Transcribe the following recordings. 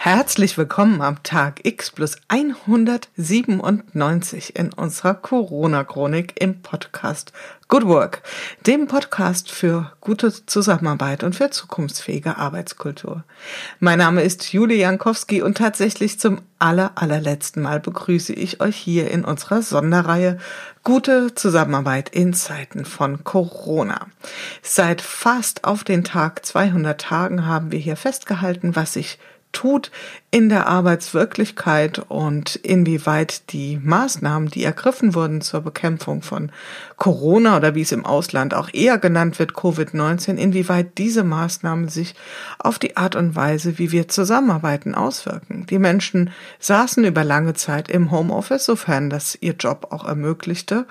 Herzlich willkommen am Tag X plus 197 in unserer Corona-Chronik im Podcast Good Work, dem Podcast für gute Zusammenarbeit und für zukunftsfähige Arbeitskultur. Mein Name ist Julie Jankowski und tatsächlich zum aller, allerletzten Mal begrüße ich euch hier in unserer Sonderreihe Gute Zusammenarbeit in Zeiten von Corona. Seit fast auf den Tag 200 Tagen haben wir hier festgehalten, was sich tut in der Arbeitswirklichkeit und inwieweit die Maßnahmen, die ergriffen wurden zur Bekämpfung von Corona oder wie es im Ausland auch eher genannt wird, Covid-19, inwieweit diese Maßnahmen sich auf die Art und Weise, wie wir zusammenarbeiten, auswirken. Die Menschen saßen über lange Zeit im Homeoffice, sofern das ihr Job auch ermöglichte.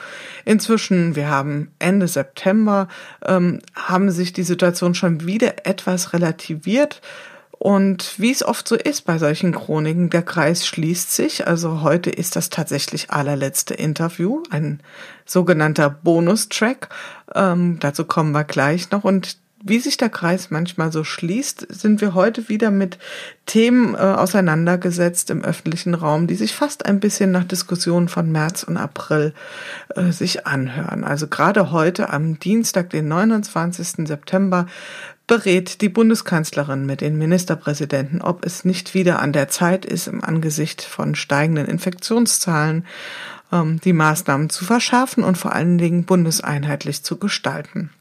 Inzwischen, wir haben Ende September, ähm, haben sich die Situation schon wieder etwas relativiert. Und wie es oft so ist bei solchen Chroniken, der Kreis schließt sich. Also heute ist das tatsächlich allerletzte Interview, ein sogenannter Bonustrack. Ähm, dazu kommen wir gleich noch. Und wie sich der Kreis manchmal so schließt, sind wir heute wieder mit Themen äh, auseinandergesetzt im öffentlichen Raum, die sich fast ein bisschen nach Diskussionen von März und April äh, sich anhören. Also gerade heute am Dienstag, den 29. September, berät die Bundeskanzlerin mit den Ministerpräsidenten, ob es nicht wieder an der Zeit ist, im Angesicht von steigenden Infektionszahlen ähm, die Maßnahmen zu verschärfen und vor allen Dingen bundeseinheitlich zu gestalten.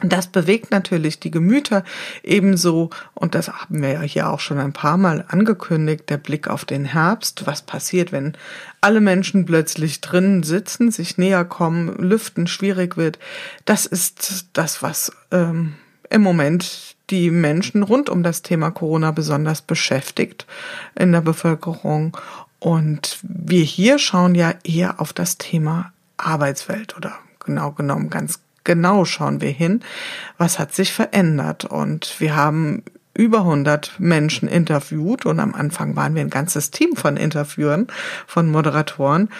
Das bewegt natürlich die Gemüter ebenso, und das haben wir ja hier auch schon ein paar Mal angekündigt, der Blick auf den Herbst. Was passiert, wenn alle Menschen plötzlich drinnen sitzen, sich näher kommen, lüften schwierig wird? Das ist das, was ähm, im Moment die Menschen rund um das Thema Corona besonders beschäftigt in der Bevölkerung. Und wir hier schauen ja eher auf das Thema Arbeitswelt oder genau genommen ganz genau schauen wir hin, was hat sich verändert. Und wir haben über 100 Menschen interviewt und am Anfang waren wir ein ganzes Team von Interviewern, von Moderatoren.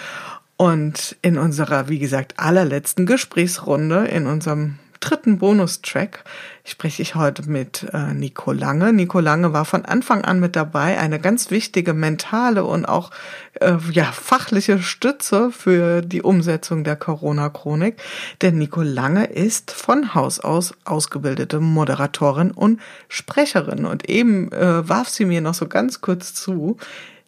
Und in unserer, wie gesagt, allerletzten Gesprächsrunde, in unserem dritten Bonustrack spreche ich heute mit äh, Nico Lange. Nico Lange war von Anfang an mit dabei, eine ganz wichtige mentale und auch äh, ja fachliche Stütze für die Umsetzung der Corona-Chronik. Denn Nico Lange ist von Haus aus ausgebildete Moderatorin und Sprecherin. Und eben äh, warf sie mir noch so ganz kurz zu,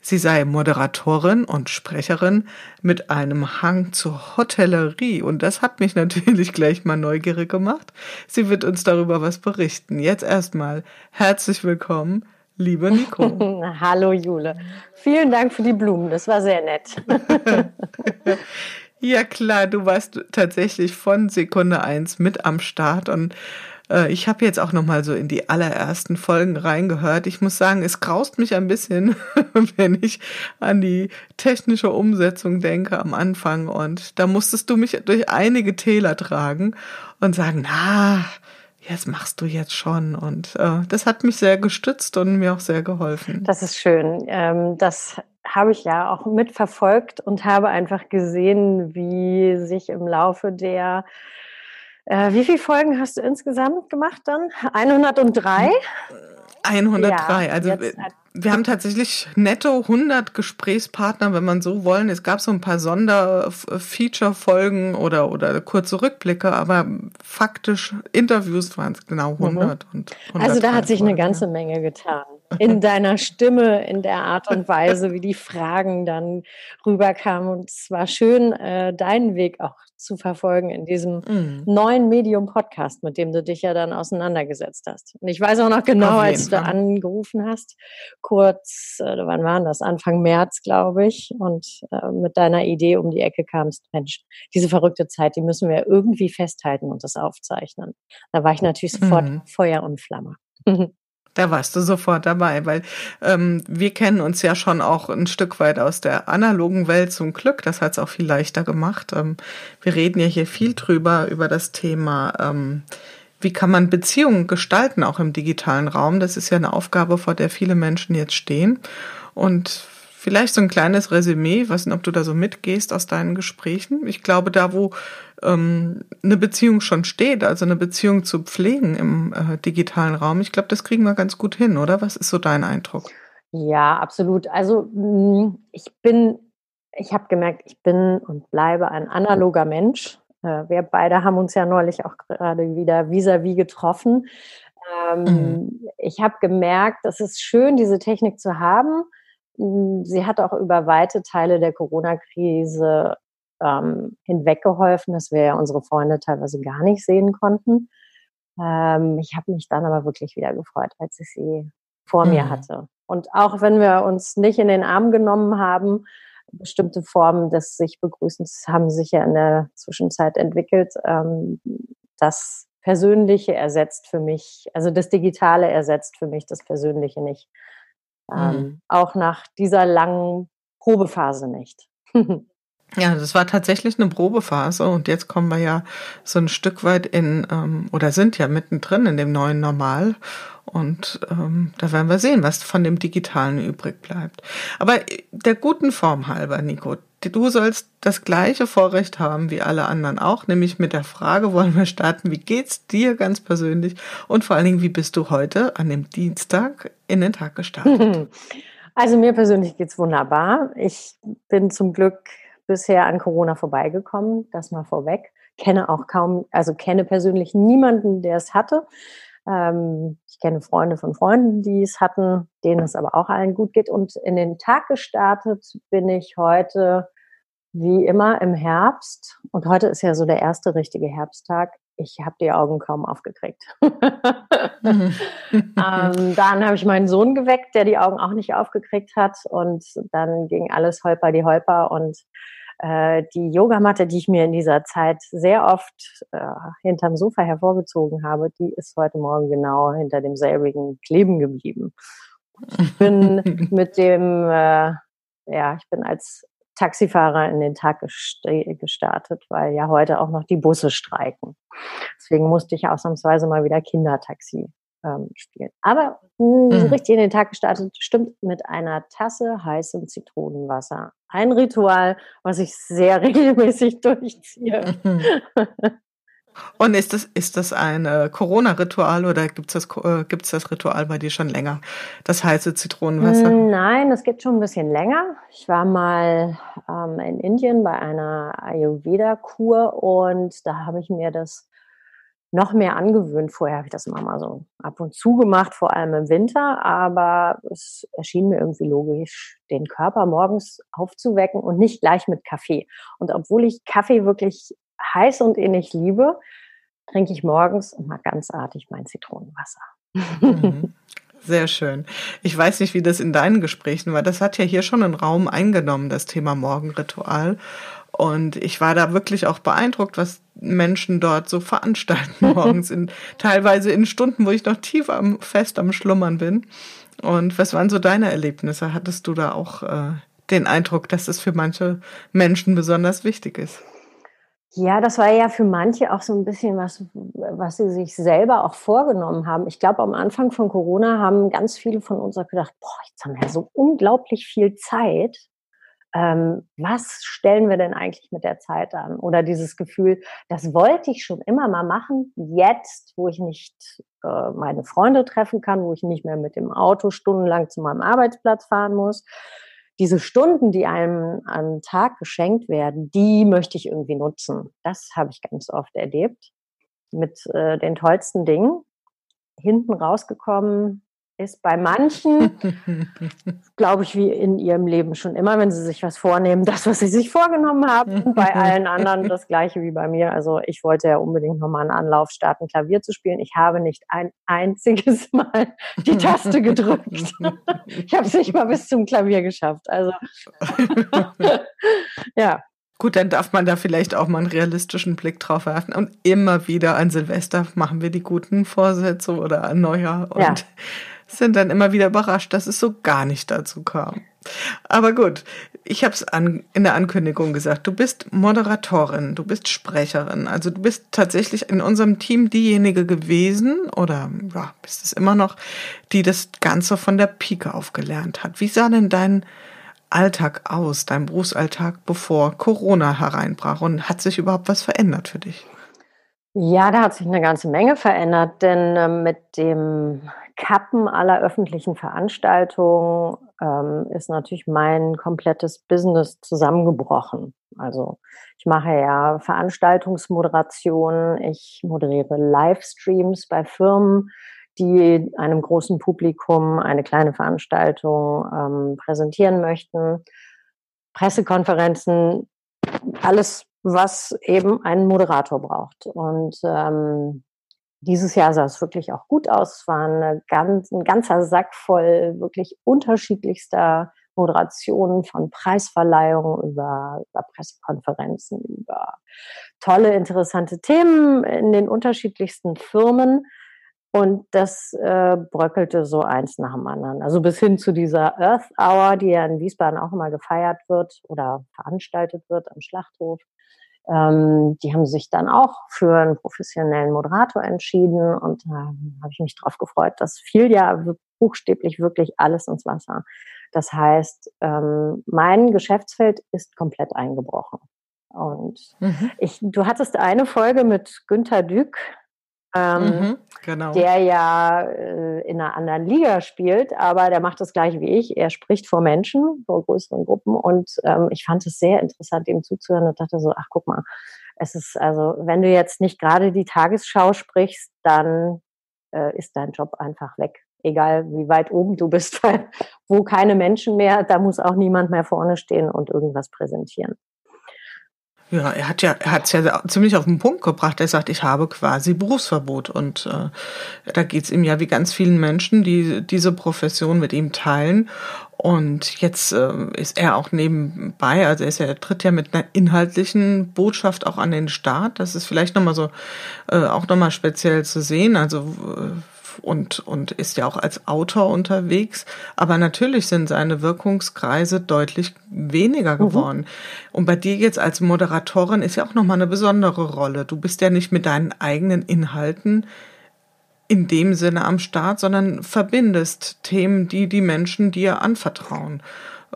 Sie sei Moderatorin und Sprecherin mit einem Hang zur Hotellerie und das hat mich natürlich gleich mal neugierig gemacht. Sie wird uns darüber was berichten. Jetzt erstmal herzlich willkommen, liebe Nico. Hallo Jule. Vielen Dank für die Blumen, das war sehr nett. ja klar, du warst tatsächlich von Sekunde eins mit am Start und äh, ich habe jetzt auch noch mal so in die allerersten Folgen reingehört. Ich muss sagen, es graust mich ein bisschen, wenn ich an die technische Umsetzung denke am Anfang. Und da musstest du mich durch einige Täler tragen und sagen, na, das machst du jetzt schon. Und äh, das hat mich sehr gestützt und mir auch sehr geholfen. Das ist schön. Ähm, das habe ich ja auch mitverfolgt und habe einfach gesehen, wie sich im Laufe der äh, wie viele Folgen hast du insgesamt gemacht dann? 103? 103. Ja, also wir haben tatsächlich netto 100 Gesprächspartner, wenn man so wollen. Es gab so ein paar Sonder-Feature-Folgen oder, oder kurze Rückblicke, aber faktisch Interviews waren es genau 100. Mhm. Und also da hat sich Folgen. eine ganze Menge getan. In deiner Stimme, in der Art und Weise, wie die Fragen dann rüberkamen. Und es war schön, äh, deinen Weg auch zu verfolgen in diesem mhm. neuen Medium-Podcast, mit dem du dich ja dann auseinandergesetzt hast. Und ich weiß auch noch genau, als du angerufen hast, kurz, äh, wann waren das? Anfang März, glaube ich, und äh, mit deiner Idee um die Ecke kamst, Mensch, diese verrückte Zeit, die müssen wir irgendwie festhalten und das aufzeichnen. Da war ich natürlich sofort mhm. Feuer und Flamme. Da warst du sofort dabei, weil ähm, wir kennen uns ja schon auch ein Stück weit aus der analogen Welt zum Glück. Das hat es auch viel leichter gemacht. Ähm, wir reden ja hier viel drüber, über das Thema, ähm, wie kann man Beziehungen gestalten, auch im digitalen Raum. Das ist ja eine Aufgabe, vor der viele Menschen jetzt stehen. Und vielleicht so ein kleines Resümee, was ob du da so mitgehst aus deinen Gesprächen. Ich glaube, da wo ähm, eine Beziehung schon steht, also eine Beziehung zu pflegen im äh, digitalen Raum. Ich glaube, das kriegen wir ganz gut hin, oder? Was ist so dein Eindruck? Ja, absolut. Also mm, ich bin, ich habe gemerkt, ich bin und bleibe ein analoger Mensch. Äh, wir beide haben uns ja neulich auch gerade wieder vis-à-vis -vis getroffen. Ähm, mhm. Ich habe gemerkt, es ist schön, diese Technik zu haben. Mm, sie hat auch über weite Teile der Corona-Krise ähm, hinweggeholfen, dass wir ja unsere Freunde teilweise gar nicht sehen konnten. Ähm, ich habe mich dann aber wirklich wieder gefreut, als ich sie vor mhm. mir hatte. Und auch wenn wir uns nicht in den Arm genommen haben, bestimmte Formen des sich Begrüßens haben sich ja in der Zwischenzeit entwickelt. Ähm, das Persönliche ersetzt für mich, also das Digitale ersetzt für mich das Persönliche nicht. Ähm, mhm. Auch nach dieser langen Probephase nicht. Ja, das war tatsächlich eine Probephase und jetzt kommen wir ja so ein Stück weit in, ähm, oder sind ja mittendrin in dem neuen Normal und ähm, da werden wir sehen, was von dem Digitalen übrig bleibt. Aber der guten Form halber, Nico, du sollst das gleiche Vorrecht haben wie alle anderen auch, nämlich mit der Frage wollen wir starten, wie geht's dir ganz persönlich und vor allen Dingen, wie bist du heute an dem Dienstag in den Tag gestartet? Also mir persönlich geht's wunderbar. Ich bin zum Glück bisher an Corona vorbeigekommen, das mal vorweg. Kenne auch kaum, also kenne persönlich niemanden, der es hatte. Ähm, ich kenne Freunde von Freunden, die es hatten, denen es aber auch allen gut geht. Und in den Tag gestartet bin ich heute wie immer im Herbst. Und heute ist ja so der erste richtige Herbsttag. Ich habe die Augen kaum aufgekriegt. ähm, dann habe ich meinen Sohn geweckt, der die Augen auch nicht aufgekriegt hat. Und dann ging alles holper die holper. Und äh, die Yogamatte, die ich mir in dieser Zeit sehr oft äh, hinterm Sofa hervorgezogen habe, die ist heute Morgen genau hinter demselbigen kleben geblieben. Ich bin mit dem, äh, ja, ich bin als Taxifahrer in den Tag gestartet, weil ja heute auch noch die Busse streiken. Deswegen musste ich ausnahmsweise mal wieder Kindertaxi ähm, spielen. Aber mh, hm, mhm. richtig in den Tag gestartet, stimmt mit einer Tasse heißem Zitronenwasser. Ein Ritual, was ich sehr regelmäßig durchziehe. Mhm. Und ist das, ist das ein äh, Corona-Ritual oder gibt es das, äh, gibt's das Ritual bei dir schon länger? Das heiße Zitronenwasser? Nein, das gibt schon ein bisschen länger. Ich war mal ähm, in Indien bei einer Ayurveda-Kur und da habe ich mir das noch mehr angewöhnt. Vorher habe ich das immer mal so ab und zu gemacht, vor allem im Winter, aber es erschien mir irgendwie logisch, den Körper morgens aufzuwecken und nicht gleich mit Kaffee. Und obwohl ich Kaffee wirklich heiß und innig liebe, trinke ich morgens immer ganz artig mein Zitronenwasser. Mhm. Sehr schön. Ich weiß nicht, wie das in deinen Gesprächen war. Das hat ja hier schon einen Raum eingenommen, das Thema Morgenritual. Und ich war da wirklich auch beeindruckt, was Menschen dort so veranstalten morgens, in, teilweise in Stunden, wo ich noch tief am, fest am Schlummern bin. Und was waren so deine Erlebnisse? Hattest du da auch äh, den Eindruck, dass es für manche Menschen besonders wichtig ist? Ja, das war ja für manche auch so ein bisschen was, was sie sich selber auch vorgenommen haben. Ich glaube, am Anfang von Corona haben ganz viele von uns auch gedacht, boah, jetzt haben wir so unglaublich viel Zeit ähm, was stellen wir denn eigentlich mit der Zeit an? Oder dieses Gefühl, das wollte ich schon immer mal machen, jetzt, wo ich nicht äh, meine Freunde treffen kann, wo ich nicht mehr mit dem Auto stundenlang zu meinem Arbeitsplatz fahren muss. Diese Stunden, die einem am Tag geschenkt werden, die möchte ich irgendwie nutzen. Das habe ich ganz oft erlebt. Mit äh, den tollsten Dingen. Hinten rausgekommen, ist bei manchen, glaube ich, wie in ihrem Leben schon immer, wenn sie sich was vornehmen, das, was sie sich vorgenommen haben. bei allen anderen das gleiche wie bei mir. Also ich wollte ja unbedingt nochmal einen Anlauf starten, Klavier zu spielen. Ich habe nicht ein einziges Mal die Taste gedrückt. ich habe es nicht mal bis zum Klavier geschafft. Also ja. Gut, dann darf man da vielleicht auch mal einen realistischen Blick drauf werfen. Und immer wieder an Silvester machen wir die guten Vorsätze oder an Neujahr. Und ja sind dann immer wieder überrascht, dass es so gar nicht dazu kam. Aber gut, ich habe es in der Ankündigung gesagt, du bist Moderatorin, du bist Sprecherin, also du bist tatsächlich in unserem Team diejenige gewesen oder ja, bist es immer noch, die das Ganze von der Pike auf gelernt hat. Wie sah denn dein Alltag aus, dein Berufsalltag, bevor Corona hereinbrach? Und hat sich überhaupt was verändert für dich? Ja, da hat sich eine ganze Menge verändert, denn äh, mit dem Kappen aller öffentlichen Veranstaltungen ähm, ist natürlich mein komplettes Business zusammengebrochen. Also ich mache ja Veranstaltungsmoderation, ich moderiere Livestreams bei Firmen, die einem großen Publikum eine kleine Veranstaltung ähm, präsentieren möchten. Pressekonferenzen, alles, was eben ein Moderator braucht. Und ähm, dieses Jahr sah es wirklich auch gut aus. Es war ganz, ein ganzer Sack voll wirklich unterschiedlichster Moderationen von Preisverleihungen über, über Pressekonferenzen, über tolle, interessante Themen in den unterschiedlichsten Firmen. Und das äh, bröckelte so eins nach dem anderen. Also bis hin zu dieser Earth Hour, die ja in Wiesbaden auch immer gefeiert wird oder veranstaltet wird am Schlachthof. Ähm, die haben sich dann auch für einen professionellen Moderator entschieden und da äh, habe ich mich drauf gefreut. Das fiel ja buchstäblich wirklich alles ins Wasser. Das heißt, ähm, mein Geschäftsfeld ist komplett eingebrochen. Und mhm. ich, du hattest eine Folge mit Günther Dück, ähm, mhm, genau. der ja äh, in einer anderen Liga spielt, aber der macht das gleiche wie ich. Er spricht vor Menschen, vor größeren Gruppen und ähm, ich fand es sehr interessant, ihm zuzuhören und dachte so, ach guck mal, es ist also, wenn du jetzt nicht gerade die Tagesschau sprichst, dann äh, ist dein Job einfach weg. Egal wie weit oben du bist, weil wo keine Menschen mehr, da muss auch niemand mehr vorne stehen und irgendwas präsentieren. Ja, er hat ja, er hat es ja ziemlich auf den Punkt gebracht. Er sagt, ich habe quasi Berufsverbot. Und äh, da geht's ihm ja wie ganz vielen Menschen, die diese Profession mit ihm teilen. Und jetzt äh, ist er auch nebenbei, also er, ist ja, er tritt ja mit einer inhaltlichen Botschaft auch an den Start. Das ist vielleicht nochmal so, äh, auch nochmal speziell zu sehen. Also äh, und, und ist ja auch als Autor unterwegs. Aber natürlich sind seine Wirkungskreise deutlich weniger mhm. geworden. Mhm. Und bei dir jetzt als Moderatorin ist ja auch nochmal eine besondere Rolle. Du bist ja nicht mit deinen eigenen Inhalten in dem Sinne am Start, sondern verbindest Themen, die die Menschen dir anvertrauen.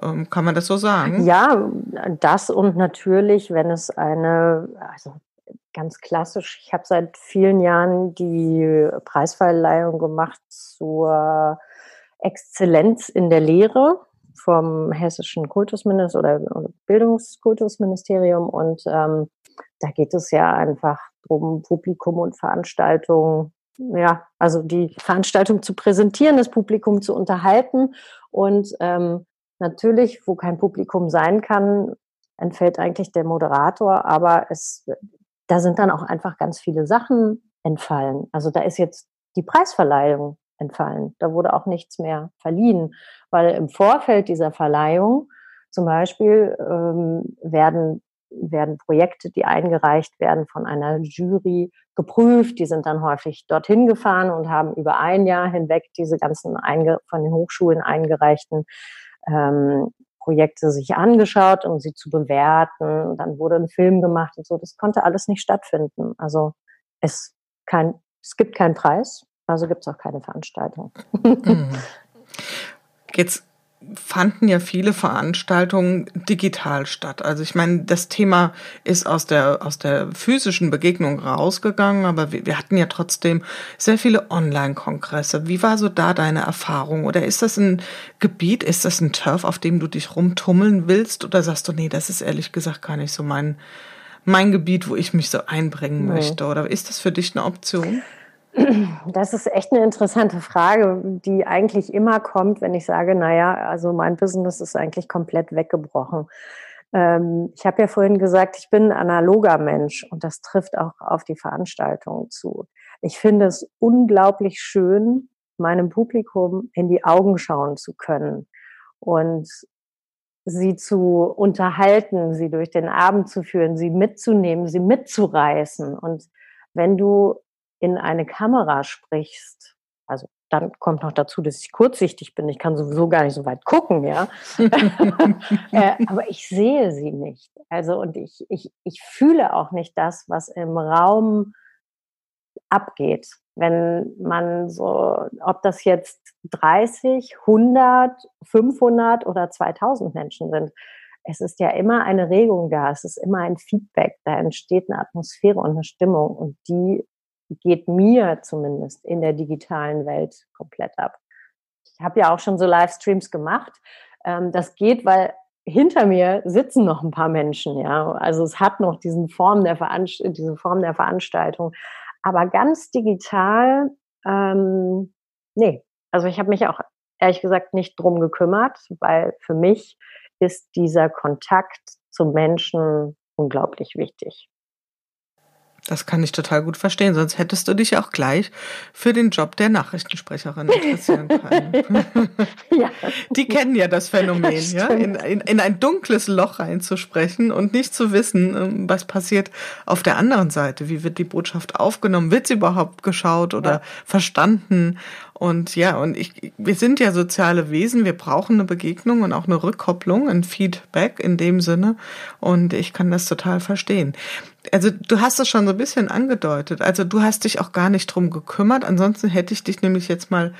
Ähm, kann man das so sagen? Ja, das und natürlich, wenn es eine, also ganz klassisch. Ich habe seit vielen Jahren die Preisverleihung gemacht zur Exzellenz in der Lehre vom hessischen Kultusministerium oder Bildungskultusministerium. Und ähm, da geht es ja einfach darum, Publikum und Veranstaltungen, ja, also die Veranstaltung zu präsentieren, das Publikum zu unterhalten. Und ähm, natürlich, wo kein Publikum sein kann, entfällt eigentlich der Moderator, aber es da sind dann auch einfach ganz viele Sachen entfallen. Also da ist jetzt die Preisverleihung entfallen. Da wurde auch nichts mehr verliehen, weil im Vorfeld dieser Verleihung zum Beispiel ähm, werden werden Projekte, die eingereicht werden, von einer Jury geprüft. Die sind dann häufig dorthin gefahren und haben über ein Jahr hinweg diese ganzen einge von den Hochschulen eingereichten ähm, Projekte sich angeschaut, um sie zu bewerten. Dann wurde ein Film gemacht und so. Das konnte alles nicht stattfinden. Also es, kein, es gibt keinen Preis, also gibt es auch keine Veranstaltung. Mhm. Jetzt fanden ja viele Veranstaltungen digital statt. Also ich meine, das Thema ist aus der, aus der physischen Begegnung rausgegangen, aber wir, wir hatten ja trotzdem sehr viele Online-Kongresse. Wie war so da deine Erfahrung? Oder ist das ein Gebiet, ist das ein Turf, auf dem du dich rumtummeln willst? Oder sagst du, nee, das ist ehrlich gesagt gar nicht so mein, mein Gebiet, wo ich mich so einbringen nee. möchte? Oder ist das für dich eine Option? Das ist echt eine interessante Frage, die eigentlich immer kommt, wenn ich sage, naja, also mein Business ist eigentlich komplett weggebrochen. Ähm, ich habe ja vorhin gesagt, ich bin ein analoger Mensch und das trifft auch auf die Veranstaltungen zu. Ich finde es unglaublich schön, meinem Publikum in die Augen schauen zu können und sie zu unterhalten, sie durch den Abend zu führen, sie mitzunehmen, sie mitzureißen. Und wenn du in eine Kamera sprichst, also dann kommt noch dazu, dass ich kurzsichtig bin. Ich kann sowieso gar nicht so weit gucken, ja. äh, aber ich sehe sie nicht. Also und ich, ich, ich fühle auch nicht das, was im Raum abgeht. wenn man so, ob das jetzt 30, 100, 500 oder 2000 Menschen sind, es ist ja immer eine Regung da, es ist immer ein Feedback, da entsteht eine Atmosphäre und eine Stimmung und die geht mir zumindest in der digitalen Welt komplett ab. Ich habe ja auch schon so Livestreams gemacht. Ähm, das geht, weil hinter mir sitzen noch ein paar Menschen, ja. Also es hat noch diesen Form der diese Form der Veranstaltung. Aber ganz digital, ähm, nee. Also ich habe mich auch ehrlich gesagt nicht drum gekümmert, weil für mich ist dieser Kontakt zum Menschen unglaublich wichtig. Das kann ich total gut verstehen, sonst hättest du dich auch gleich für den Job der Nachrichtensprecherin interessieren können. ja. Die kennen ja das Phänomen, das ja, in, in, in, ein dunkles Loch reinzusprechen und nicht zu wissen, ähm, was passiert auf der anderen Seite. Wie wird die Botschaft aufgenommen? Wird sie überhaupt geschaut oder ja. verstanden? Und ja, und ich, wir sind ja soziale Wesen, wir brauchen eine Begegnung und auch eine Rückkopplung, ein Feedback in dem Sinne. Und ich kann das total verstehen. Also du hast es schon so ein bisschen angedeutet. Also du hast dich auch gar nicht drum gekümmert. Ansonsten hätte ich dich nämlich jetzt mal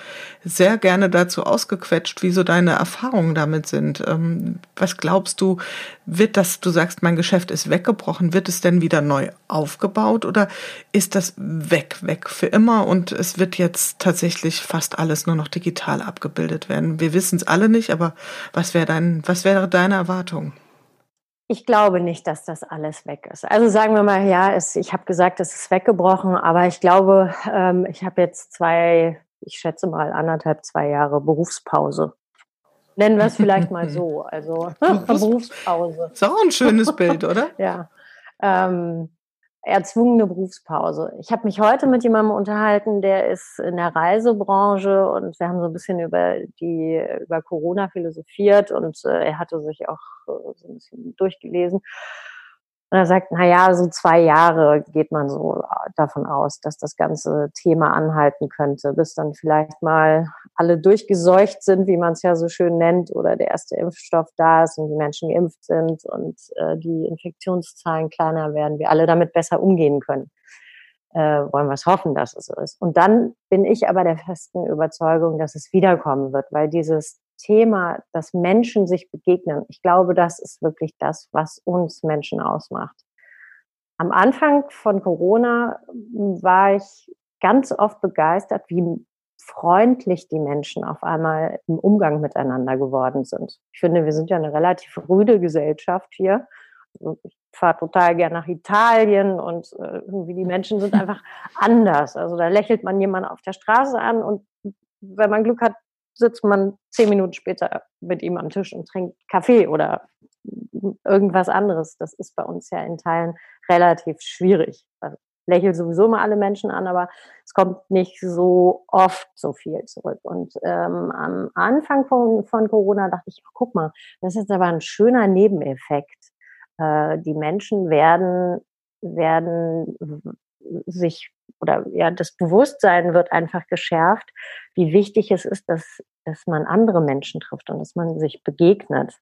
sehr gerne dazu ausgequetscht, wie so deine Erfahrungen damit sind. Ähm, was glaubst du, wird das, du sagst, mein Geschäft ist weggebrochen, wird es denn wieder neu aufgebaut oder ist das weg, weg für immer und es wird jetzt tatsächlich fast alles nur noch digital abgebildet werden? Wir wissen es alle nicht, aber was wäre dein, was wäre deine Erwartung? Ich glaube nicht, dass das alles weg ist. Also sagen wir mal, ja, es, ich habe gesagt, es ist weggebrochen, aber ich glaube, ähm, ich habe jetzt zwei, ich schätze mal anderthalb, zwei Jahre Berufspause. Nennen wir es vielleicht mal so. Also Berufspause. Ist auch ein schönes Bild, oder? ja. Ähm, erzwungene Berufspause. Ich habe mich heute mit jemandem unterhalten, der ist in der Reisebranche und wir haben so ein bisschen über die über Corona philosophiert und äh, er hatte sich auch äh, so ein bisschen durchgelesen. Und er sagt, na ja, so zwei Jahre geht man so davon aus, dass das ganze Thema anhalten könnte, bis dann vielleicht mal alle durchgeseucht sind, wie man es ja so schön nennt, oder der erste Impfstoff da ist und die Menschen geimpft sind und äh, die Infektionszahlen kleiner werden, wir alle damit besser umgehen können. Äh, wollen wir es hoffen, dass es so ist. Und dann bin ich aber der festen Überzeugung, dass es wiederkommen wird, weil dieses Thema, dass Menschen sich begegnen, ich glaube, das ist wirklich das, was uns Menschen ausmacht. Am Anfang von Corona war ich ganz oft begeistert, wie freundlich die Menschen auf einmal im Umgang miteinander geworden sind. Ich finde, wir sind ja eine relativ rüde Gesellschaft hier. Also ich fahre total gern nach Italien und äh, irgendwie die Menschen sind einfach anders. Also da lächelt man jemanden auf der Straße an und wenn man Glück hat, sitzt man zehn Minuten später mit ihm am Tisch und trinkt Kaffee oder irgendwas anderes. Das ist bei uns ja in Teilen relativ schwierig. Also lächel sowieso mal alle Menschen an, aber es kommt nicht so oft so viel zurück. Und ähm, am Anfang von, von Corona dachte ich, ach, guck mal, das ist aber ein schöner Nebeneffekt. Äh, die Menschen werden, werden sich oder ja, das Bewusstsein wird einfach geschärft, wie wichtig es ist, dass, dass man andere Menschen trifft und dass man sich begegnet,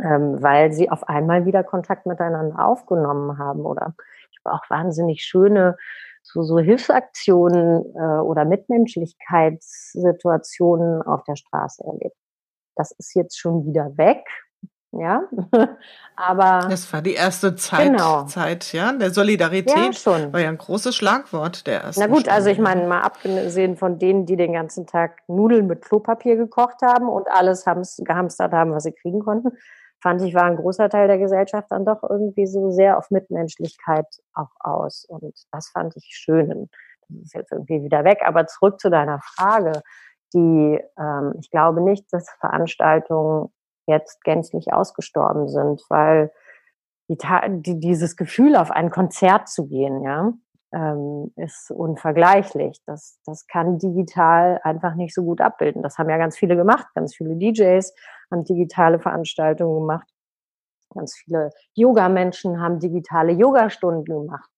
ähm, weil sie auf einmal wieder Kontakt miteinander aufgenommen haben oder ich habe auch wahnsinnig schöne so, so Hilfsaktionen äh, oder Mitmenschlichkeitssituationen auf der Straße erlebt. Das ist jetzt schon wieder weg, ja. Aber das war die erste Zeit, genau. Zeit, ja, der Solidarität. Ja, schon. War ja ein großes Schlagwort der ersten. Na gut, Stunde. also ich meine, mal abgesehen von denen, die den ganzen Tag Nudeln mit Klopapier gekocht haben und alles gehamstert haben, was sie kriegen konnten, fand ich, war ein großer Teil der Gesellschaft dann doch irgendwie so sehr auf Mitmenschlichkeit auch aus. Und das fand ich schön. Das ist jetzt irgendwie wieder weg. Aber zurück zu deiner Frage. Die, ähm, ich glaube nicht, dass Veranstaltungen jetzt gänzlich ausgestorben sind, weil die, die, dieses Gefühl, auf ein Konzert zu gehen, ja, ähm, ist unvergleichlich. Das, das kann digital einfach nicht so gut abbilden. Das haben ja ganz viele gemacht. Ganz viele DJs haben digitale Veranstaltungen gemacht. Ganz viele Yoga-Menschen haben digitale Yogastunden gemacht.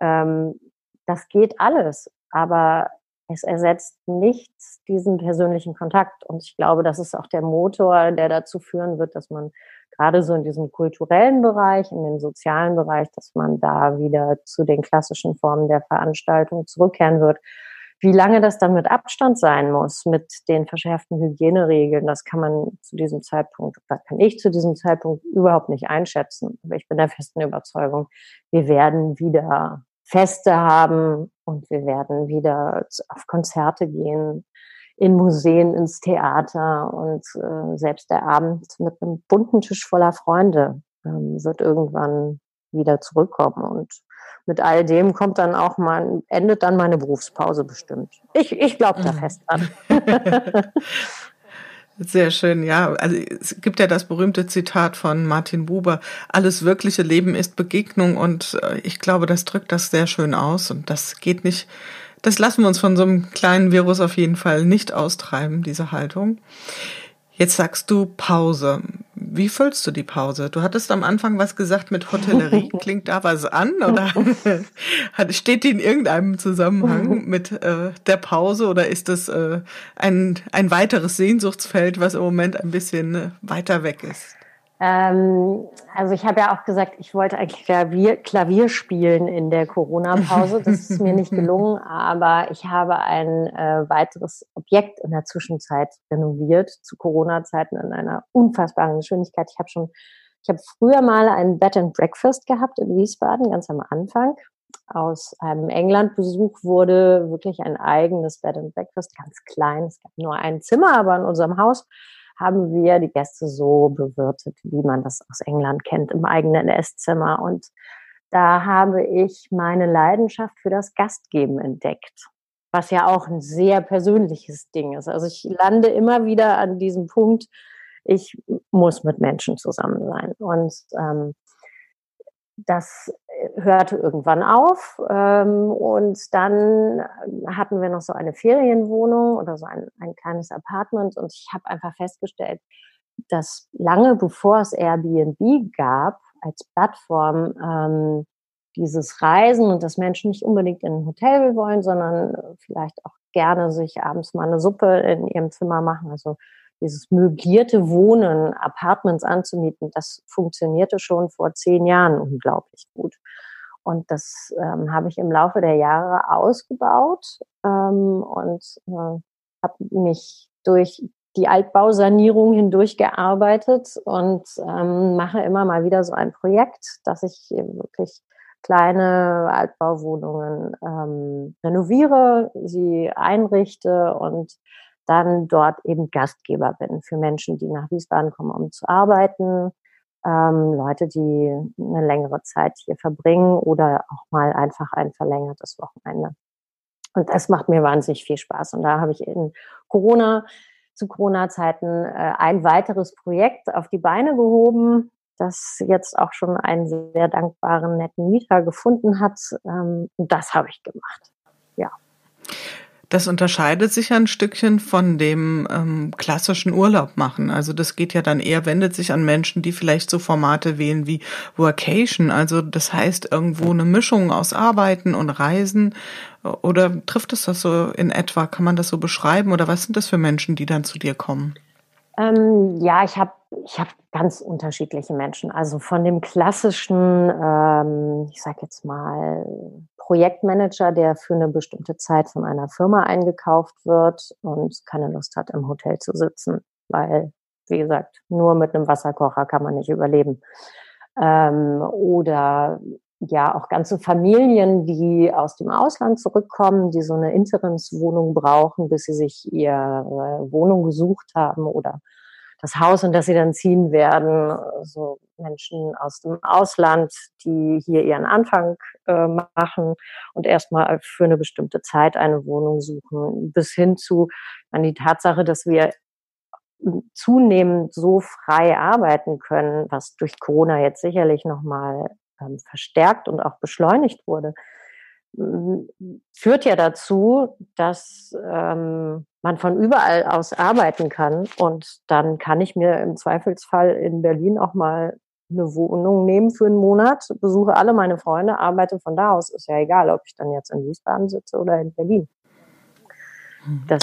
Ähm, das geht alles. Aber es ersetzt nichts diesen persönlichen Kontakt. Und ich glaube, das ist auch der Motor, der dazu führen wird, dass man gerade so in diesem kulturellen Bereich, in dem sozialen Bereich, dass man da wieder zu den klassischen Formen der Veranstaltung zurückkehren wird. Wie lange das dann mit Abstand sein muss, mit den verschärften Hygieneregeln, das kann man zu diesem Zeitpunkt, das kann ich zu diesem Zeitpunkt überhaupt nicht einschätzen. Aber ich bin der festen Überzeugung, wir werden wieder Feste haben und wir werden wieder auf Konzerte gehen, in Museen, ins Theater und äh, selbst der Abend mit einem bunten Tisch voller Freunde ähm, wird irgendwann wieder zurückkommen und mit all dem kommt dann auch mal, endet dann meine Berufspause bestimmt. Ich, ich glaube da mhm. fest dran. Sehr schön, ja. Also es gibt ja das berühmte Zitat von Martin Buber, alles wirkliche Leben ist Begegnung und äh, ich glaube, das drückt das sehr schön aus und das geht nicht, das lassen wir uns von so einem kleinen Virus auf jeden Fall nicht austreiben, diese Haltung. Jetzt sagst du Pause. Wie füllst du die Pause? Du hattest am Anfang was gesagt mit Hotellerie. Klingt da was an oder steht die in irgendeinem Zusammenhang mit äh, der Pause oder ist das äh, ein, ein weiteres Sehnsuchtsfeld, was im Moment ein bisschen äh, weiter weg ist? Ähm, also ich habe ja auch gesagt, ich wollte eigentlich Klavier, Klavier spielen in der Corona-Pause. Das ist mir nicht gelungen, aber ich habe ein äh, weiteres Objekt in der Zwischenzeit renoviert zu Corona-Zeiten in einer unfassbaren Geschwindigkeit. Ich habe schon, ich habe früher mal ein Bed and Breakfast gehabt in Wiesbaden, ganz am Anfang. Aus einem England-Besuch wurde wirklich ein eigenes Bed and Breakfast, ganz klein. Es gab nur ein Zimmer, aber in unserem Haus haben wir die Gäste so bewirtet, wie man das aus England kennt, im eigenen Esszimmer. Und da habe ich meine Leidenschaft für das Gastgeben entdeckt, was ja auch ein sehr persönliches Ding ist. Also ich lande immer wieder an diesem Punkt, ich muss mit Menschen zusammen sein. Und ähm, das hörte irgendwann auf ähm, und dann hatten wir noch so eine Ferienwohnung oder so ein, ein kleines Apartment und ich habe einfach festgestellt, dass lange bevor es Airbnb gab als Plattform, ähm, dieses Reisen und dass Menschen nicht unbedingt in ein Hotel wollen, sondern vielleicht auch gerne sich abends mal eine Suppe in ihrem Zimmer machen. Also dieses möblierte Wohnen, Apartments anzumieten, das funktionierte schon vor zehn Jahren unglaublich gut. Und das ähm, habe ich im Laufe der Jahre ausgebaut ähm, und äh, habe mich durch die Altbausanierung hindurch gearbeitet und ähm, mache immer mal wieder so ein Projekt, dass ich wirklich kleine Altbauwohnungen ähm, renoviere, sie einrichte und dann dort eben Gastgeber bin für Menschen, die nach Wiesbaden kommen, um zu arbeiten, ähm, Leute, die eine längere Zeit hier verbringen oder auch mal einfach ein verlängertes Wochenende. Und das macht mir wahnsinnig viel Spaß. Und da habe ich in Corona, zu Corona-Zeiten, äh, ein weiteres Projekt auf die Beine gehoben, das jetzt auch schon einen sehr dankbaren, netten Mieter gefunden hat. Ähm, und das habe ich gemacht. Ja. Das unterscheidet sich ein Stückchen von dem ähm, klassischen Urlaub machen. Also das geht ja dann eher, wendet sich an Menschen, die vielleicht so Formate wählen wie Workation. Also das heißt irgendwo eine Mischung aus Arbeiten und Reisen. Oder trifft es das so in etwa? Kann man das so beschreiben? Oder was sind das für Menschen, die dann zu dir kommen? Ähm, ja, ich habe ich hab ganz unterschiedliche Menschen. Also von dem klassischen, ähm, ich sage jetzt mal, Projektmanager, der für eine bestimmte Zeit von einer Firma eingekauft wird und keine Lust hat, im Hotel zu sitzen, weil, wie gesagt, nur mit einem Wasserkocher kann man nicht überleben. Ähm, oder ja auch ganze Familien, die aus dem Ausland zurückkommen, die so eine Interimswohnung brauchen, bis sie sich ihre Wohnung gesucht haben oder das Haus, in das sie dann ziehen werden. So Menschen aus dem Ausland, die hier ihren Anfang äh, machen und erstmal für eine bestimmte Zeit eine Wohnung suchen, bis hin zu an die Tatsache, dass wir zunehmend so frei arbeiten können, was durch Corona jetzt sicherlich nochmal ähm, verstärkt und auch beschleunigt wurde, führt ja dazu, dass ähm, man von überall aus arbeiten kann. Und dann kann ich mir im Zweifelsfall in Berlin auch mal eine Wohnung nehmen für einen Monat, besuche alle meine Freunde, arbeite von da aus. Ist ja egal, ob ich dann jetzt in Wiesbaden sitze oder in Berlin. Das,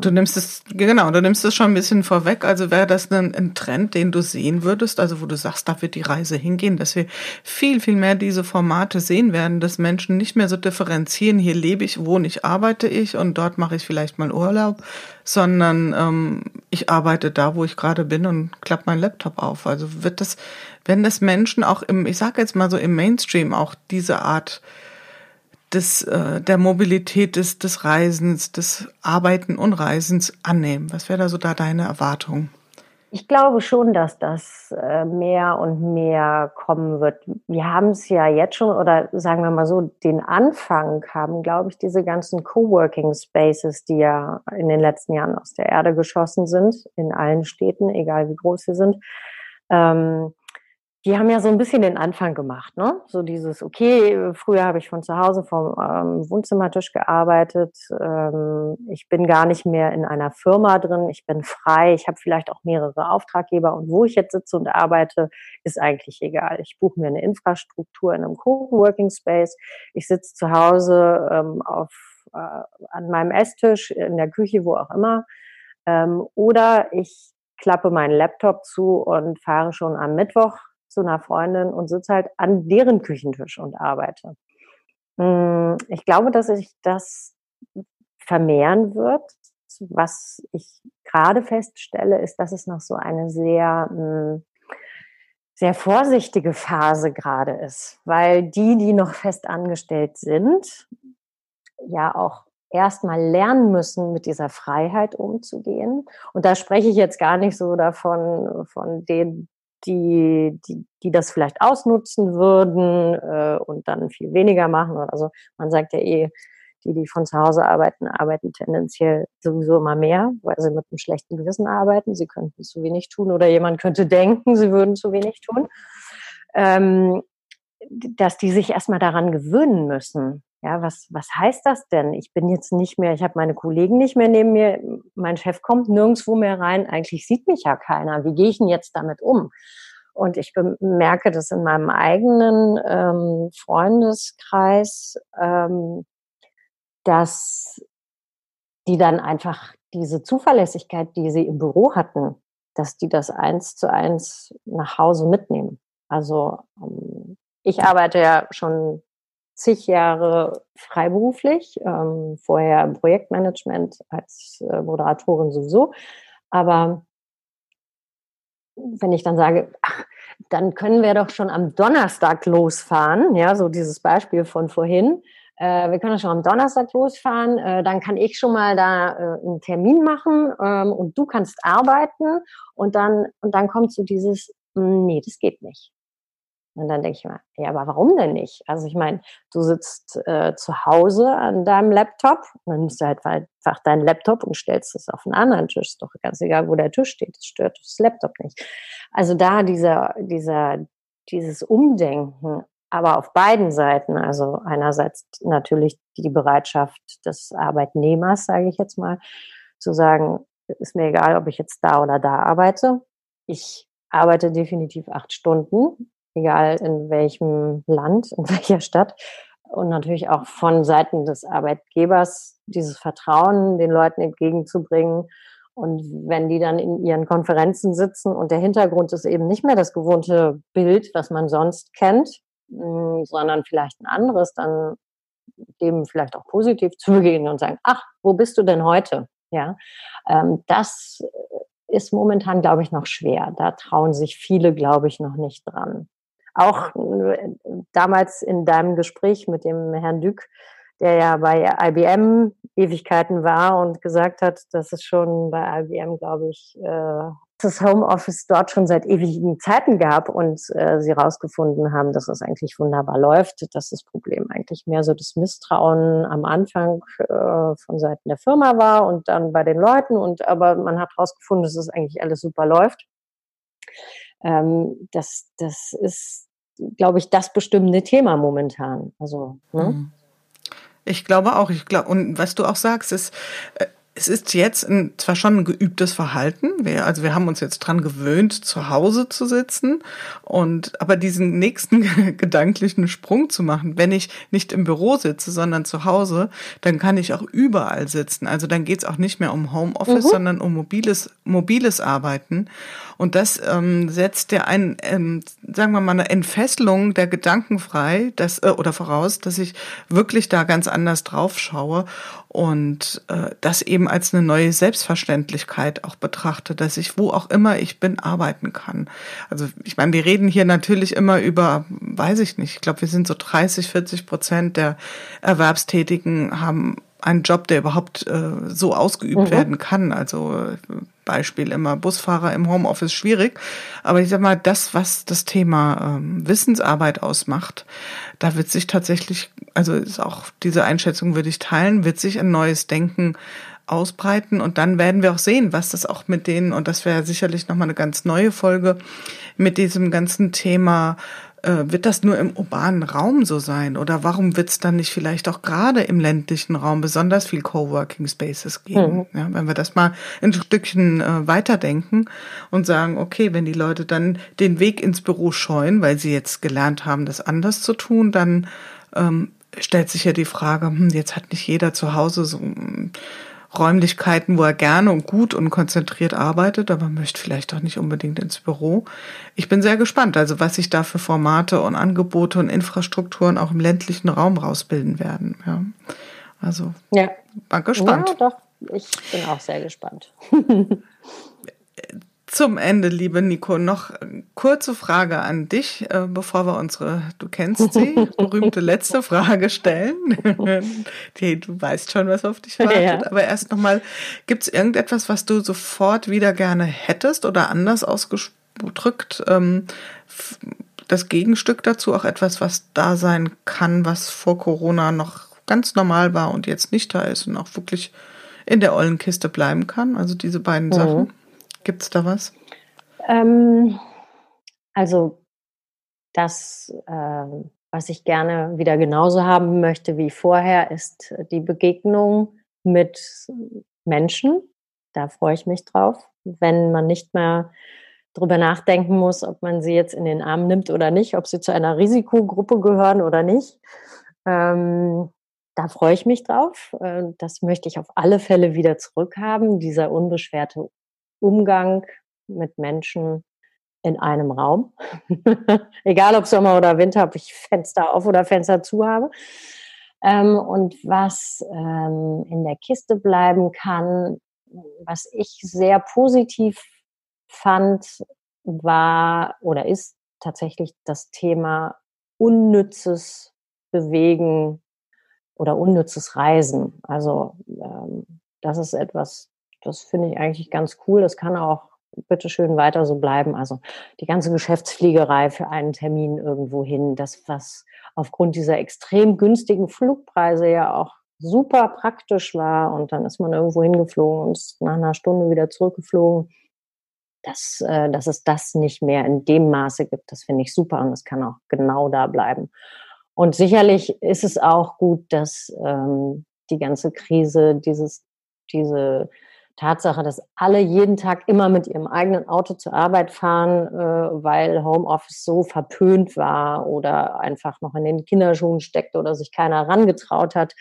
du nimmst es, genau, du nimmst es schon ein bisschen vorweg. Also wäre das ein, ein, Trend, den du sehen würdest, also wo du sagst, da wird die Reise hingehen, dass wir viel, viel mehr diese Formate sehen werden, dass Menschen nicht mehr so differenzieren, hier lebe ich, wohne ich, arbeite ich und dort mache ich vielleicht mal Urlaub, sondern ähm, ich arbeite da, wo ich gerade bin und klappe meinen Laptop auf. Also wird das, wenn das Menschen auch im, ich sage jetzt mal so im Mainstream auch diese Art des, äh, der Mobilität, des, des Reisens, des Arbeiten und Reisens annehmen? Was wäre da so da deine Erwartung? Ich glaube schon, dass das äh, mehr und mehr kommen wird. Wir haben es ja jetzt schon, oder sagen wir mal so, den Anfang haben, glaube ich, diese ganzen Coworking Spaces, die ja in den letzten Jahren aus der Erde geschossen sind, in allen Städten, egal wie groß sie sind. Ähm, die haben ja so ein bisschen den Anfang gemacht, ne? So dieses, okay, früher habe ich von zu Hause vom ähm, Wohnzimmertisch gearbeitet. Ähm, ich bin gar nicht mehr in einer Firma drin. Ich bin frei. Ich habe vielleicht auch mehrere Auftraggeber. Und wo ich jetzt sitze und arbeite, ist eigentlich egal. Ich buche mir eine Infrastruktur in einem Coworking Space. Ich sitze zu Hause ähm, auf, äh, an meinem Esstisch, in der Küche, wo auch immer. Ähm, oder ich klappe meinen Laptop zu und fahre schon am Mittwoch zu einer Freundin und sitze halt an deren Küchentisch und arbeite. Hm, ich glaube, dass sich das vermehren wird. Was ich gerade feststelle, ist, dass es noch so eine sehr, hm, sehr vorsichtige Phase gerade ist, weil die, die noch fest angestellt sind, ja auch erstmal lernen müssen, mit dieser Freiheit umzugehen. Und da spreche ich jetzt gar nicht so davon, von den die, die, die das vielleicht ausnutzen würden äh, und dann viel weniger machen. Also man sagt ja eh, die, die von zu Hause arbeiten, arbeiten tendenziell sowieso immer mehr, weil sie mit einem schlechten Gewissen arbeiten. Sie könnten zu wenig tun oder jemand könnte denken, sie würden zu wenig tun. Ähm, dass die sich erstmal daran gewöhnen müssen, ja, was, was heißt das denn? Ich bin jetzt nicht mehr, ich habe meine Kollegen nicht mehr neben mir, mein Chef kommt nirgendwo mehr rein, eigentlich sieht mich ja keiner. Wie gehe ich denn jetzt damit um? Und ich merke das in meinem eigenen ähm, Freundeskreis, ähm, dass die dann einfach diese Zuverlässigkeit, die sie im Büro hatten, dass die das eins zu eins nach Hause mitnehmen. Also ähm, ich arbeite ja schon zig Jahre freiberuflich, ähm, vorher im Projektmanagement als äh, Moderatorin sowieso. Aber wenn ich dann sage, ach, dann können wir doch schon am Donnerstag losfahren, ja, so dieses Beispiel von vorhin. Äh, wir können schon am Donnerstag losfahren, äh, dann kann ich schon mal da äh, einen Termin machen ähm, und du kannst arbeiten und dann, und dann kommt so dieses, hm, nee, das geht nicht. Und dann denke ich mir, ja, aber warum denn nicht? Also ich meine, du sitzt äh, zu Hause an deinem Laptop, dann nimmst du halt einfach deinen Laptop und stellst es auf einen anderen Tisch. Ist doch ganz egal, wo der Tisch steht. Das stört das Laptop nicht. Also da dieser, dieser, dieses Umdenken, aber auf beiden Seiten, also einerseits natürlich die Bereitschaft des Arbeitnehmers, sage ich jetzt mal, zu sagen, ist mir egal, ob ich jetzt da oder da arbeite. Ich arbeite definitiv acht Stunden egal in welchem Land, in welcher Stadt. Und natürlich auch von Seiten des Arbeitgebers dieses Vertrauen den Leuten entgegenzubringen. Und wenn die dann in ihren Konferenzen sitzen und der Hintergrund ist eben nicht mehr das gewohnte Bild, was man sonst kennt, mm, sondern vielleicht ein anderes, dann dem vielleicht auch positiv zu begehen und sagen, ach, wo bist du denn heute? Ja, ähm, das ist momentan, glaube ich, noch schwer. Da trauen sich viele, glaube ich, noch nicht dran auch äh, damals in deinem Gespräch mit dem Herrn Dück, der ja bei IBM Ewigkeiten war und gesagt hat, dass es schon bei IBM, glaube ich, äh, das Homeoffice dort schon seit ewigen Zeiten gab und äh, sie herausgefunden haben, dass es eigentlich wunderbar läuft, dass das Problem eigentlich mehr so das Misstrauen am Anfang von Seiten der Firma war und dann bei den Leuten und aber man hat herausgefunden, dass es eigentlich alles super läuft. Ähm, das, das ist, glaube ich, das bestimmende Thema momentan. Also, ne? Mhm. Ich glaube auch. Ich glaube, und was du auch sagst, ist, äh, es ist jetzt ein, zwar schon ein geübtes Verhalten, wir, also wir haben uns jetzt dran gewöhnt, zu Hause zu sitzen und aber diesen nächsten gedanklichen Sprung zu machen, wenn ich nicht im Büro sitze, sondern zu Hause, dann kann ich auch überall sitzen. Also dann geht's auch nicht mehr um Homeoffice, mhm. sondern um mobiles, mobiles Arbeiten. Und das ähm, setzt ja ein, ähm, sagen wir mal, eine Entfesselung der Gedanken frei, dass, äh, oder voraus, dass ich wirklich da ganz anders drauf schaue und äh, das eben als eine neue Selbstverständlichkeit auch betrachte, dass ich wo auch immer ich bin arbeiten kann. Also ich meine, wir reden hier natürlich immer über, weiß ich nicht, ich glaube, wir sind so 30, 40 Prozent der Erwerbstätigen haben einen Job, der überhaupt äh, so ausgeübt mhm. werden kann. Also Beispiel immer Busfahrer im Homeoffice schwierig. Aber ich sag mal, das, was das Thema ähm, Wissensarbeit ausmacht, da wird sich tatsächlich, also ist auch diese Einschätzung würde ich teilen, wird sich ein neues Denken ausbreiten und dann werden wir auch sehen, was das auch mit denen, und das wäre sicherlich nochmal eine ganz neue Folge, mit diesem ganzen Thema äh, wird das nur im urbanen Raum so sein? Oder warum wird es dann nicht vielleicht auch gerade im ländlichen Raum besonders viel Coworking Spaces geben? Mhm. Ja, wenn wir das mal ein Stückchen äh, weiterdenken und sagen, okay, wenn die Leute dann den Weg ins Büro scheuen, weil sie jetzt gelernt haben, das anders zu tun, dann ähm, stellt sich ja die Frage, hm, jetzt hat nicht jeder zu Hause so Räumlichkeiten, wo er gerne und gut und konzentriert arbeitet, aber möchte vielleicht auch nicht unbedingt ins Büro. Ich bin sehr gespannt, also was sich da für Formate und Angebote und Infrastrukturen auch im ländlichen Raum rausbilden werden. Ja. Also, ja. war gespannt. Ja, doch, ich bin auch sehr gespannt. Zum Ende, liebe Nico, noch kurze Frage an dich, äh, bevor wir unsere, du kennst sie, berühmte letzte Frage stellen. Die, du weißt schon, was auf dich wartet. Ja. Aber erst nochmal, gibt es irgendetwas, was du sofort wieder gerne hättest oder anders ausgedrückt? Ähm, das Gegenstück dazu auch etwas, was da sein kann, was vor Corona noch ganz normal war und jetzt nicht da ist und auch wirklich in der ollen Kiste bleiben kann? Also diese beiden mhm. Sachen. Gibt es da was? Ähm, also das, äh, was ich gerne wieder genauso haben möchte wie vorher, ist die Begegnung mit Menschen. Da freue ich mich drauf, wenn man nicht mehr darüber nachdenken muss, ob man sie jetzt in den Arm nimmt oder nicht, ob sie zu einer Risikogruppe gehören oder nicht. Ähm, da freue ich mich drauf. Äh, das möchte ich auf alle Fälle wieder zurückhaben, dieser unbeschwerte Umgang mit Menschen in einem Raum. Egal ob Sommer oder Winter, ob ich Fenster auf oder Fenster zu habe. Ähm, und was ähm, in der Kiste bleiben kann, was ich sehr positiv fand, war oder ist tatsächlich das Thema unnützes Bewegen oder unnützes Reisen. Also ähm, das ist etwas, das finde ich eigentlich ganz cool. Das kann auch bitteschön weiter so bleiben. Also die ganze Geschäftsfliegerei für einen Termin irgendwo hin, das, was aufgrund dieser extrem günstigen Flugpreise ja auch super praktisch war und dann ist man irgendwo hingeflogen und ist nach einer Stunde wieder zurückgeflogen. Dass, äh, dass es das nicht mehr in dem Maße gibt, das finde ich super und es kann auch genau da bleiben. Und sicherlich ist es auch gut, dass ähm, die ganze Krise, dieses, diese Tatsache, dass alle jeden Tag immer mit ihrem eigenen Auto zur Arbeit fahren, äh, weil Homeoffice so verpönt war oder einfach noch in den Kinderschuhen steckt oder sich keiner herangetraut hat,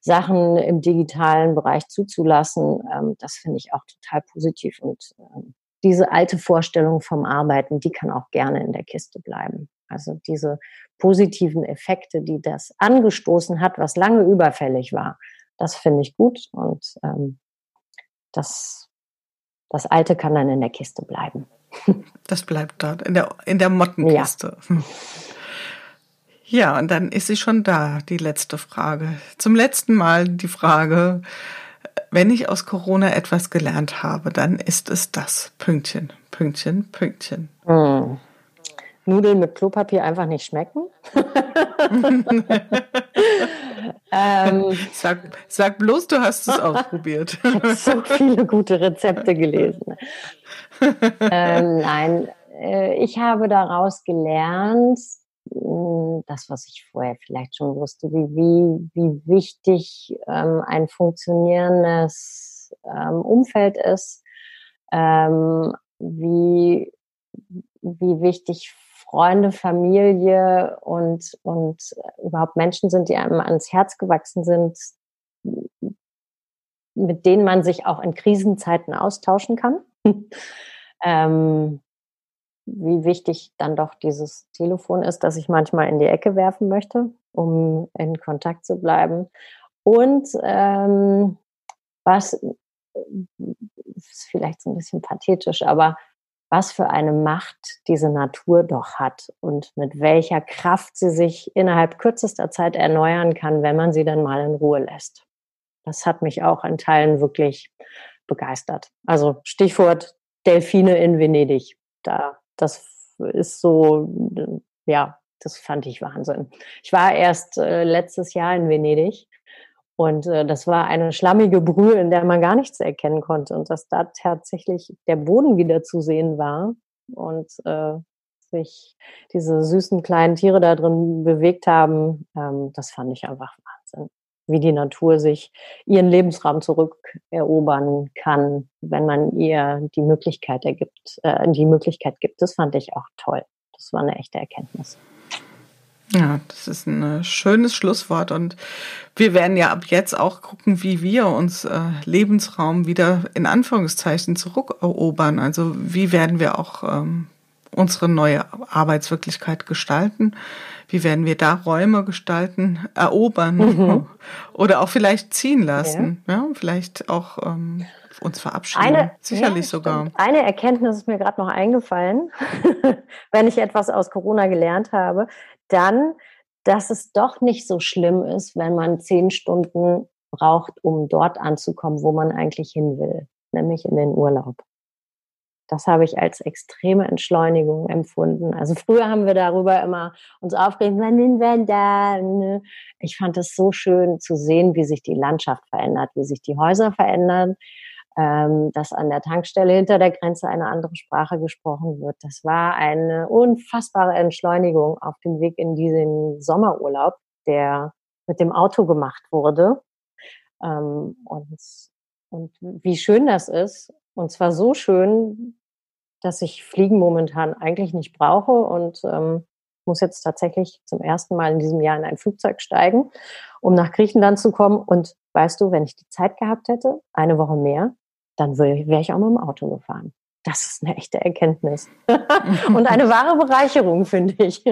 Sachen im digitalen Bereich zuzulassen. Ähm, das finde ich auch total positiv. Und ähm, diese alte Vorstellung vom Arbeiten, die kann auch gerne in der Kiste bleiben. Also diese positiven Effekte, die das angestoßen hat, was lange überfällig war, das finde ich gut und ähm, das, das Alte kann dann in der Kiste bleiben. Das bleibt da, in der, in der Mottenkiste. Ja. ja, und dann ist sie schon da, die letzte Frage. Zum letzten Mal die Frage, wenn ich aus Corona etwas gelernt habe, dann ist es das. Pünktchen, Pünktchen, Pünktchen. Hm. Nudeln mit Klopapier einfach nicht schmecken. ähm, sag, sag bloß, du hast es ausprobiert. ich habe so viele gute Rezepte gelesen. ähm, nein, äh, ich habe daraus gelernt, hm, das, was ich vorher vielleicht schon wusste, wie, wie, wie wichtig ähm, ein funktionierendes ähm, Umfeld ist, ähm, wie, wie wichtig Freunde, Familie und, und überhaupt Menschen sind, die einem ans Herz gewachsen sind, mit denen man sich auch in Krisenzeiten austauschen kann. ähm, wie wichtig dann doch dieses Telefon ist, das ich manchmal in die Ecke werfen möchte, um in Kontakt zu bleiben. Und ähm, was ist vielleicht so ein bisschen pathetisch, aber was für eine Macht diese Natur doch hat und mit welcher Kraft sie sich innerhalb kürzester Zeit erneuern kann, wenn man sie dann mal in Ruhe lässt. Das hat mich auch in Teilen wirklich begeistert. Also Stichwort Delfine in Venedig. Da, das ist so, ja, das fand ich Wahnsinn. Ich war erst äh, letztes Jahr in Venedig und äh, das war eine schlammige Brühe, in der man gar nichts erkennen konnte. Und dass da tatsächlich der Boden wieder zu sehen war und äh, sich diese süßen kleinen Tiere da drin bewegt haben, ähm, das fand ich einfach Wahnsinn. Wie die Natur sich ihren Lebensraum zurückerobern kann, wenn man ihr die Möglichkeit ergibt, äh, die Möglichkeit gibt. Das fand ich auch toll. Das war eine echte Erkenntnis. Ja, das ist ein äh, schönes Schlusswort und wir werden ja ab jetzt auch gucken, wie wir uns äh, Lebensraum wieder in Anführungszeichen zurückerobern. Also wie werden wir auch ähm, unsere neue Arbeitswirklichkeit gestalten? Wie werden wir da Räume gestalten, erobern mhm. oder auch vielleicht ziehen lassen? Ja, ja vielleicht auch ähm, uns verabschieden. Eine, Sicherlich ja, sogar. Eine Erkenntnis ist mir gerade noch eingefallen, wenn ich etwas aus Corona gelernt habe, dann, dass es doch nicht so schlimm ist, wenn man zehn Stunden braucht, um dort anzukommen, wo man eigentlich hin will, nämlich in den Urlaub. Das habe ich als extreme Entschleunigung empfunden. Also früher haben wir darüber immer uns aufgeregt, wann wir da? Ne? Ich fand es so schön zu sehen, wie sich die Landschaft verändert, wie sich die Häuser verändern, ähm, dass an der Tankstelle hinter der Grenze eine andere Sprache gesprochen wird. Das war eine unfassbare Entschleunigung auf dem Weg in diesen Sommerurlaub, der mit dem Auto gemacht wurde. Ähm, und, und wie schön das ist. Und zwar so schön, dass ich Fliegen momentan eigentlich nicht brauche und ähm, muss jetzt tatsächlich zum ersten Mal in diesem Jahr in ein Flugzeug steigen, um nach Griechenland zu kommen. Und weißt du, wenn ich die Zeit gehabt hätte, eine Woche mehr, dann wäre ich auch mit dem Auto gefahren. Das ist eine echte Erkenntnis. und eine wahre Bereicherung, finde ich.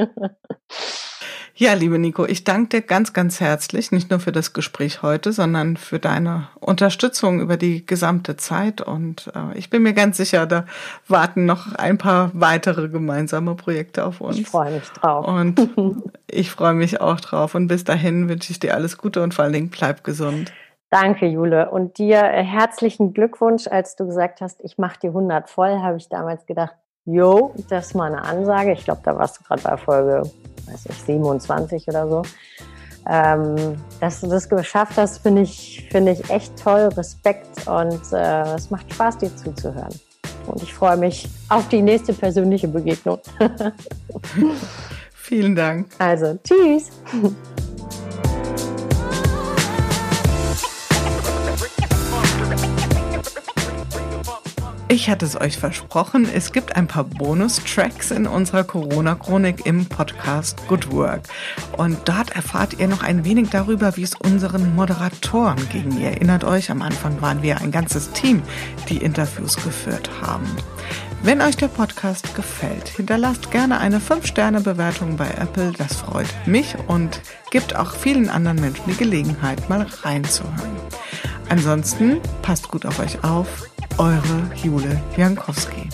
Ja, liebe Nico, ich danke dir ganz, ganz herzlich, nicht nur für das Gespräch heute, sondern für deine Unterstützung über die gesamte Zeit. Und äh, ich bin mir ganz sicher, da warten noch ein paar weitere gemeinsame Projekte auf uns. Ich freue mich drauf. Und ich freue mich auch drauf. Und bis dahin wünsche ich dir alles Gute und vor allen Dingen bleib gesund. Danke, Jule. Und dir äh, herzlichen Glückwunsch, als du gesagt hast, ich mache die 100 voll, habe ich damals gedacht, jo, das ist mal eine Ansage. Ich glaube, da warst du gerade bei Folge, weiß ich, 27 oder so. Ähm, dass du das geschafft hast, finde ich, finde ich echt toll. Respekt und äh, es macht Spaß, dir zuzuhören. Und ich freue mich auf die nächste persönliche Begegnung. Vielen Dank. Also, tschüss. Ich hatte es euch versprochen, es gibt ein paar Bonustracks in unserer Corona-Chronik im Podcast Good Work. Und dort erfahrt ihr noch ein wenig darüber, wie es unseren Moderatoren ging. Ihr erinnert euch, am Anfang waren wir ein ganzes Team, die Interviews geführt haben. Wenn euch der Podcast gefällt, hinterlasst gerne eine 5-Sterne-Bewertung bei Apple. Das freut mich und gibt auch vielen anderen Menschen die Gelegenheit, mal reinzuhören. Ansonsten passt gut auf euch auf eure Jule Jankowski.